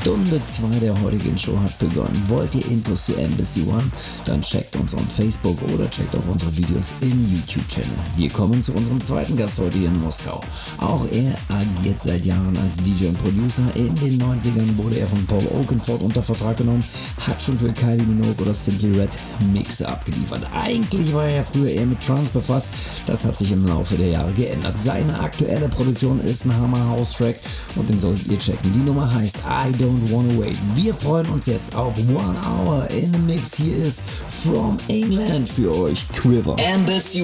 Stunde 2 der heutigen Show hat begonnen. Wollt ihr Infos zu Embassy One? Dann checkt uns auf Facebook oder checkt auch unsere Videos im YouTube-Channel. Wir kommen zu unserem zweiten Gast heute hier in Moskau. Auch er agiert seit Jahren als DJ und Producer. In den 90ern wurde er von Paul Oakenfold unter Vertrag genommen, hat schon für Kylie Minogue oder Simply Red Mixe abgeliefert. Eigentlich war er früher eher mit Trance befasst. Das hat sich im Laufe der Jahre geändert. Seine aktuelle Produktion ist ein Hammer House Track und den solltet ihr checken. Die Nummer heißt I Don't Don't Wanna Wait. Wir freuen uns jetzt auf One Hour in the Mix. Hier ist From England für euch Quiver. Embassy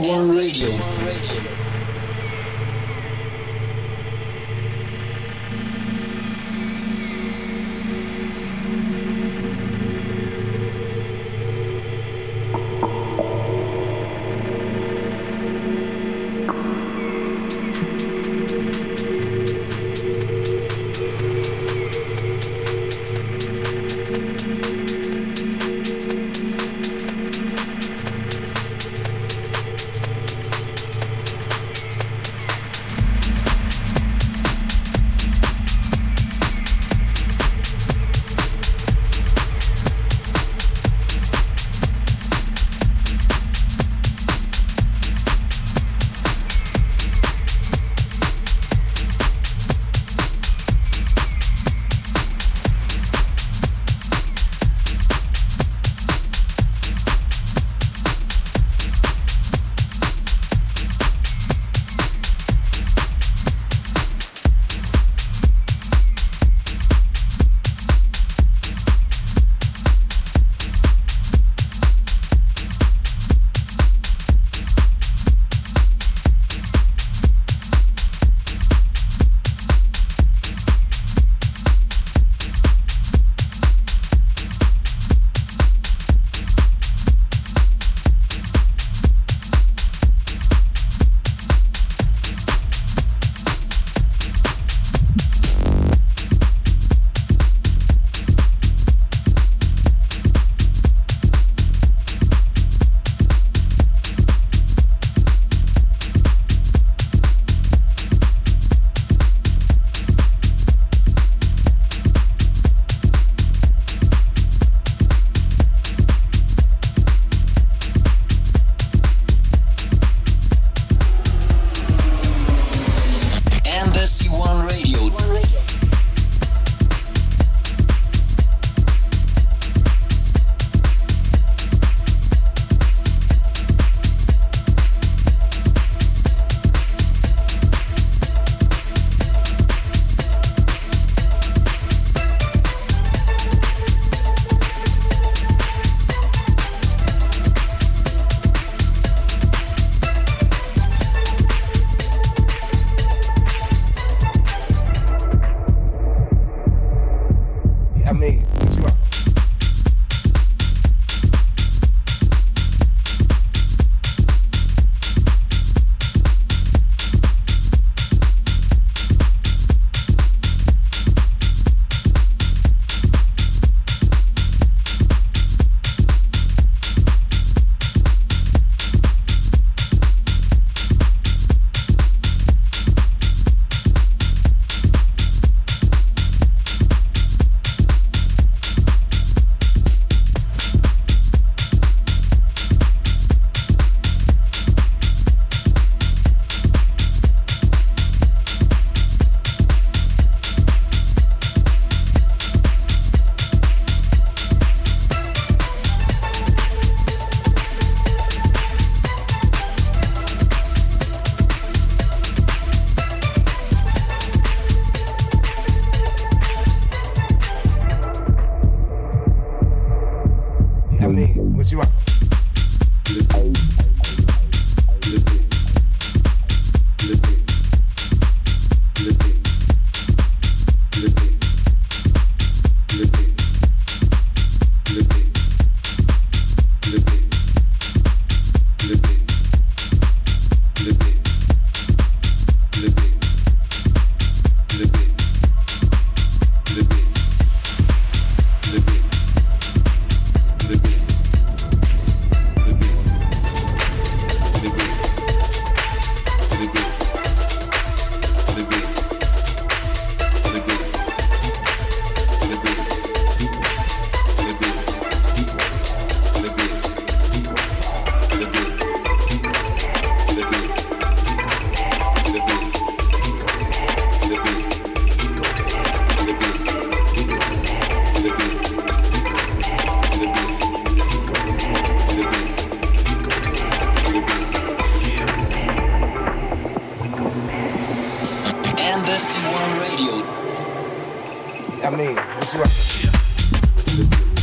One Radio. I mean, what's right?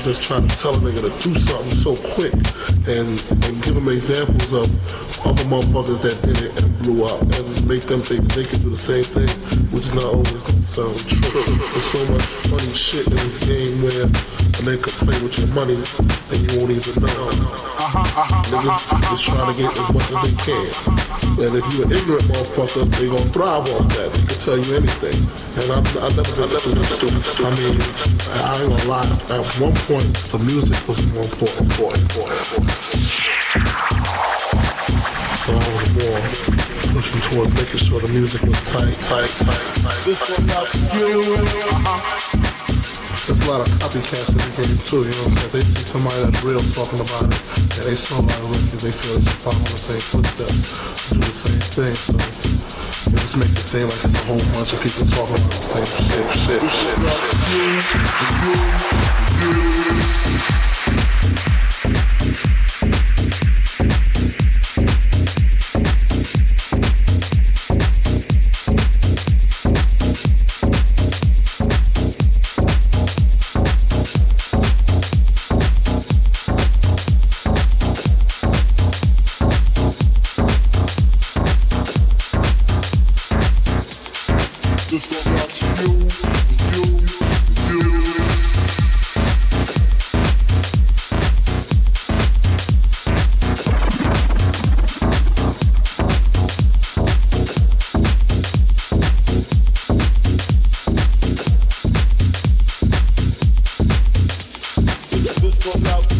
Just try to tell a nigga to do something so quick and, and give them examples of other motherfuckers that did it and blew up and make them think they can do the same thing, which is not always necessarily true. There's so much funny shit in this game where a nigga can play with your money and you won't even know. Niggas just trying to get as much as they can. And if you're an ignorant motherfucker, they gonna thrive off that. They can tell you anything. And I've, I've never been stupid. I mean, I ain't gonna lie. At one point, the music was more important. important, important, So I was more pushing towards making sure the music was tight, tight, tight, tight. This one's for you. Uh-huh. There's a lot of copycats in the game too, you know what I'm saying? They see somebody that's real talking about it, and they saw a lot of records, they feel like they should follow the same footsteps, do the same thing, so it just makes it seem like there's a whole bunch of people talking about the same shit, shit, shit, go loud.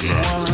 Yeah.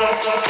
stop, stop.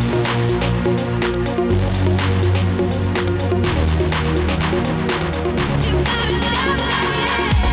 You gotta love me, yeah.